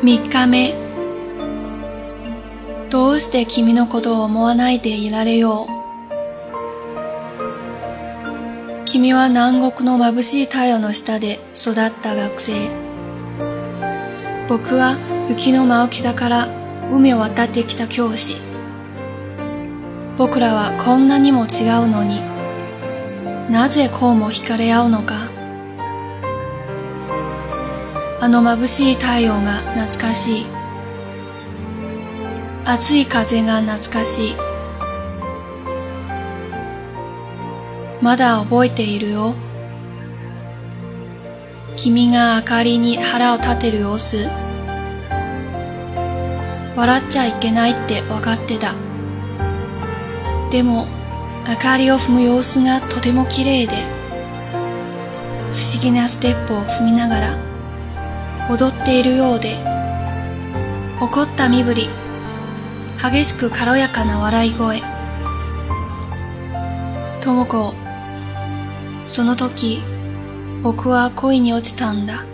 3日目。どうして君のことを思わないでいられよう？君は南国の眩しい太陽の下で育った学生。僕は雪の真沖だから海を渡ってきた教師。僕らはこんなにも違うのになぜこうも惹かれ合うのか。あの眩しい太陽が懐かしい。暑い風が懐かしい。まだ覚えているよ。君が明かりに腹を立てる様子。笑っちゃいけないって分かってた。でも明かりを踏む様子がとても綺麗で不思議なステップを踏みながら。踊っているようで怒った身振り激しく軽やかな笑い声。とも子その時僕は恋に落ちたんだ。